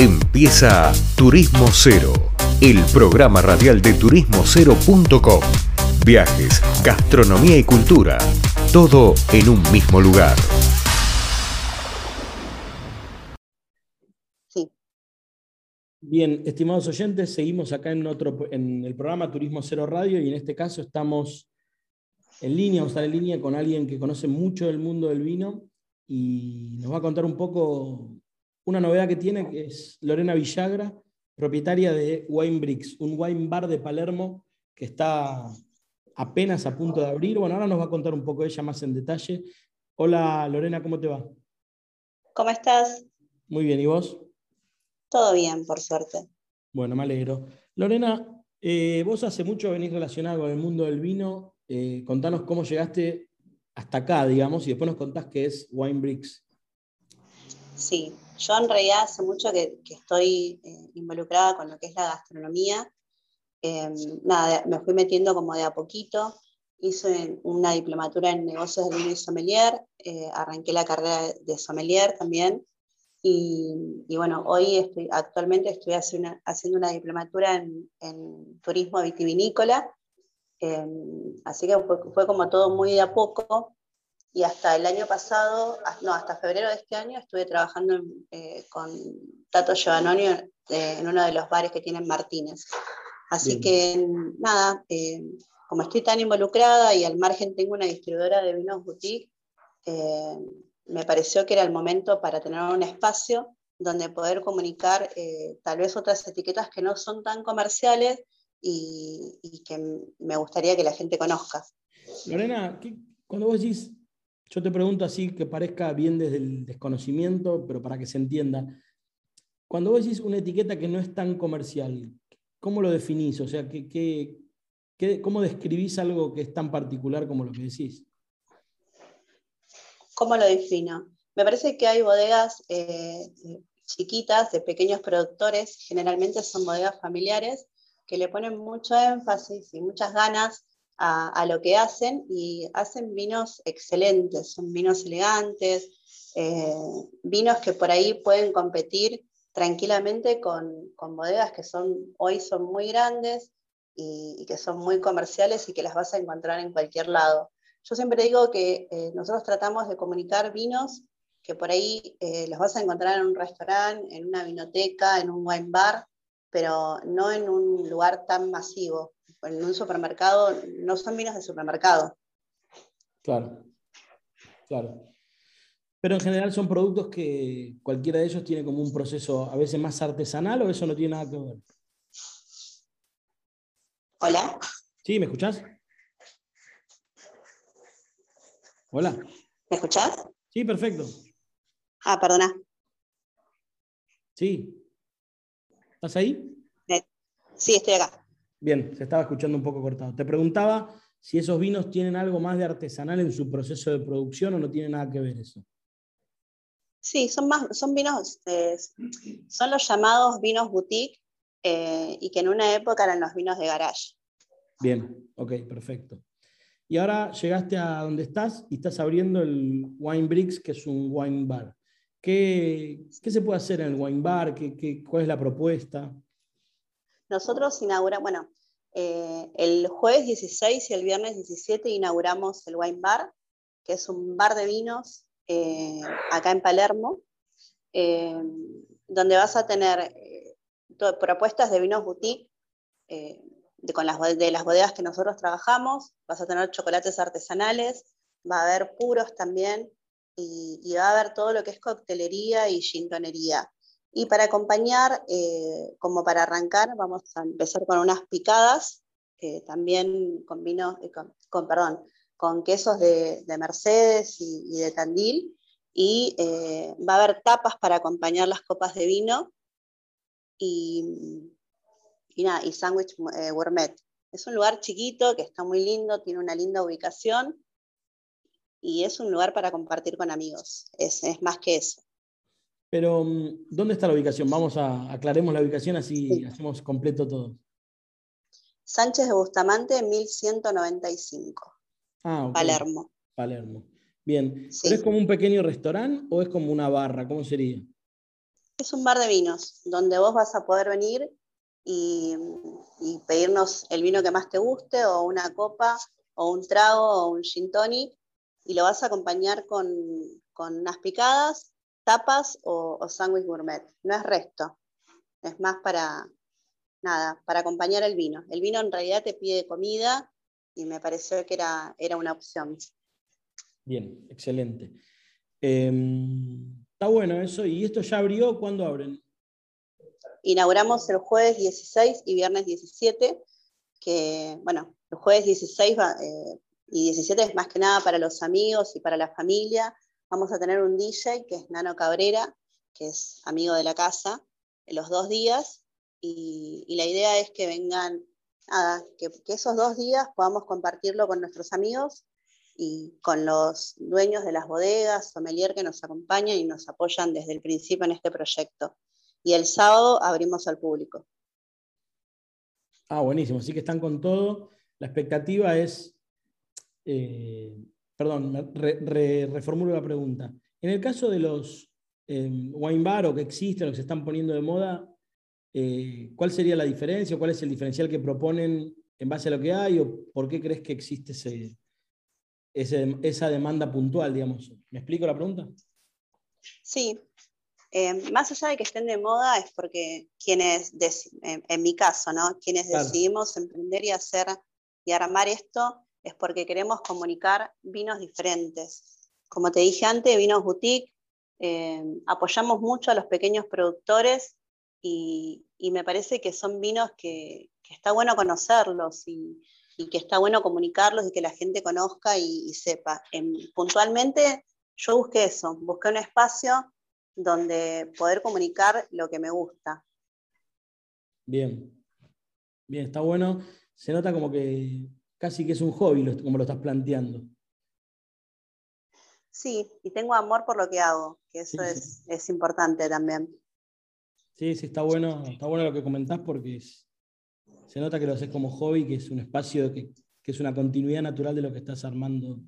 Empieza Turismo Cero, el programa radial de turismocero.com. Viajes, gastronomía y cultura, todo en un mismo lugar. Sí. Bien, estimados oyentes, seguimos acá en, otro, en el programa Turismo Cero Radio y en este caso estamos en línea, vamos a estar en línea con alguien que conoce mucho del mundo del vino y nos va a contar un poco una novedad que tiene, que es Lorena Villagra, propietaria de Wine Bricks, un wine bar de Palermo que está apenas a punto de abrir. Bueno, ahora nos va a contar un poco ella más en detalle. Hola Lorena, ¿cómo te va? ¿Cómo estás? Muy bien, ¿y vos? Todo bien, por suerte. Bueno, me alegro. Lorena, eh, vos hace mucho venís relacionada con el mundo del vino. Eh, contanos cómo llegaste hasta acá, digamos, y después nos contás qué es Wine Bricks. Sí, yo en realidad hace mucho que, estoy eh, involucrada con lo que es la gastronomía. Em, nada, me fui metiendo como de a poquito. Hice una diplomatura en negocios de vino y sommelier. Eh, arranqué la carrera de sommelier también. Y, bueno, hoy estoy, actualmente estoy haciendo una, diplomatura en, turismo vitivinícola. Em, así que fue, fue como todo muy de a poco y hasta el año pasado, no, hasta febrero de este año estuve trabajando eh, con Tato Giovannoni eh, en uno de los bares que tienen Martínez. Así que nada, eh, como estoy tan involucrada y al margen tengo una distribuidora de vinos boutique, me pareció que era el momento para tener un espacio donde poder comunicar tal vez otras etiquetas que no son tan comerciales y, y, que me gustaría que la gente conozca. Lorena, cuando vos decís yo te pregunto así que parezca bien desde el desconocimiento, pero para que se entienda. Cuando vos decís una etiqueta que no es tan comercial, ¿cómo lo definís? O sea, ¿qué, cómo describís algo que es tan particular como lo que decís? ¿Cómo lo defino? Me parece que hay bodegas eh, chiquitas de pequeños productores, generalmente son bodegas familiares, que le ponen mucho énfasis y muchas ganas a, lo que hacen y hacen vinos excelentes, son vinos elegantes, eh, vinos que por ahí pueden competir tranquilamente con, bodegas que son, hoy son muy grandes y, que son muy comerciales y que las vas a encontrar en cualquier lado. Yo siempre digo que eh, nosotros tratamos de comunicar vinos que por ahí eh, los vas a encontrar en un restaurante, en una vinoteca, en un wine bar, pero no en un lugar tan masivo en un supermercado no son vinos de supermercado. Claro, claro. Pero en general son productos que cualquiera de ellos tiene como un proceso a veces más artesanal o eso no tiene nada que ver. Hola. Sí, ¿me escuchás? Hola. ¿Me escuchás? Sí, perfecto. Ah, perdona. Sí. ¿Estás ahí? Sí, estoy acá. Bien, se estaba escuchando un poco cortado. Te preguntaba si esos vinos tienen algo más de artesanal en su proceso de producción o no tiene nada que ver eso. Sí, son, más, son vinos, eh, son los llamados vinos boutique eh, y que en una época eran los vinos de garage. Bien, ok, perfecto. Y ahora llegaste a donde estás y estás abriendo el Wine Bricks, que es un wine bar. ¿Qué, se puede hacer en el wine bar? ¿Qué, cuál es la propuesta? Nosotros inauguramos, bueno, eh, el jueves 16 y el viernes 17 inauguramos el Wine Bar, que es un bar de vinos eh, acá en Palermo, eh, donde vas a tener propuestas de vinos boutique de, con las, de las bodegas que nosotros trabajamos, vas a tener chocolates artesanales, va a haber puros también, y, y va a haber todo lo que es coctelería y gintonería. Y para acompañar, eh, como para arrancar, vamos a empezar con unas picadas, también con vino, eh, con, perdón, con quesos de, Mercedes y, de Tandil. Y eh, va a haber tapas para acompañar las copas de vino y, y sándwich gourmet. Es un lugar chiquito que está muy lindo, tiene una linda ubicación y es un lugar para compartir con amigos. es más que eso. Pero, mm, ¿dónde está la ubicación? Vamos a aclaremos la ubicación así hacemos completo todo. Sánchez de Bustamante, 1195. Ah, Palermo. Palermo. Bien. ¿Pero es como un pequeño restaurante o es como una barra? ¿Cómo sería? Es un bar de vinos, donde vos vas a poder venir y, pedirnos el vino que más te guste, o una copa, o un trago, o un gin tonic, y lo vas a acompañar con, unas picadas, tapas o, o sándwich gourmet. No es resto, es más para, nada, para acompañar el vino. El vino en realidad te pide comida y me pareció que era, era una opción. Bien, excelente. Em, está bueno eso. ¿Y esto ya abrió? ¿Cuándo abren? Inauguramos el jueves 16 y viernes 17, que, bueno, el jueves 16 eh, y 17 es más que nada para los amigos y para la familia. Vamos a tener un DJ que es Nano Cabrera, que es amigo de la casa, los dos días, y, la idea es que vengan, nada, que, esos dos días podamos compartirlo con nuestros amigos y con los dueños de las bodegas, sommelier que nos acompañan y nos apoyan desde el principio en este proyecto. Y el sábado abrimos al público. Ah, buenísimo, así que están con todo. La expectativa es, eh, perdón, reformulo la pregunta. En el caso de los eh, wine bar o que existen o que se están poniendo de moda, eh, ¿cuál sería la diferencia o cuál es el diferencial que proponen en base a lo que hay o por qué crees que existe esa demanda puntual, digamos? ¿Me explico la pregunta? Sí. Eh, más allá de que estén de moda es porque quienes, en, mi caso, ¿no? Quienes decidimos emprender y hacer y armar esto es porque queremos comunicar vinos diferentes. Como te dije antes, vinos boutique, eh, apoyamos mucho a los pequeños productores y, me parece que son vinos que, está bueno conocerlos y, que está bueno comunicarlos y que la gente conozca y, sepa. puntualmente yo busqué eso, busqué un espacio donde poder comunicar lo que me gusta. Bien, bien, está bueno. Se nota como que casi que es un hobby como lo estás planteando. Sí, y tengo amor por lo que hago, que eso es, es importante también. Sí, sí, está bueno, está bueno lo que comentás porque se nota que lo haces como hobby, que es un espacio que, es una continuidad natural de lo que estás armando,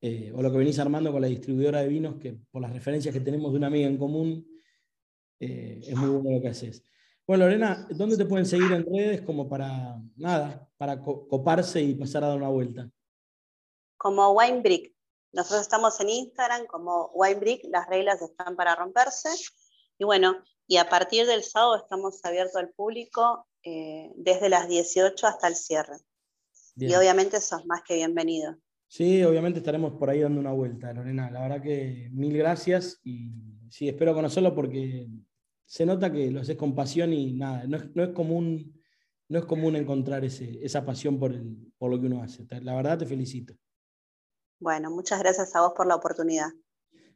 eh, o lo que venís armando con la distribuidora de vinos, que por las referencias que tenemos de una amiga en común, eh, es muy bueno lo que haces. Bueno, Lorena, ¿dónde te pueden seguir en redes como para, nada, para coparse y pasar a dar una vuelta? Como Winebrick. Nosotros estamos en Instagram como Winebrick, las reglas están para romperse. Y bueno, y a partir del sábado estamos abiertos al público eh, desde las 18 hasta el cierre. Y obviamente sos más que bienvenido. Sí, obviamente estaremos por ahí dando una vuelta, Lorena. La verdad que mil gracias y sí, espero conocerlo porque se nota que lo haces con pasión y nada, no es, común, no es común encontrar ese, esa pasión por, por lo que uno hace. La verdad te felicito. Bueno, muchas gracias a vos por la oportunidad.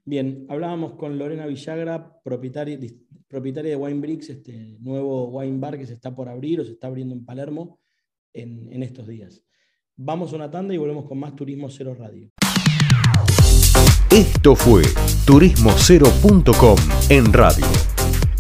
Bien, hablábamos con Lorena Villagra, propietaria, propietaria de Wine Bricks, este nuevo wine bar que se está por abrir o se está abriendo en Palermo en, estos días. Vamos a una tanda y volvemos con más Turismo Cero Radio. Esto fue turismocero.com en radio.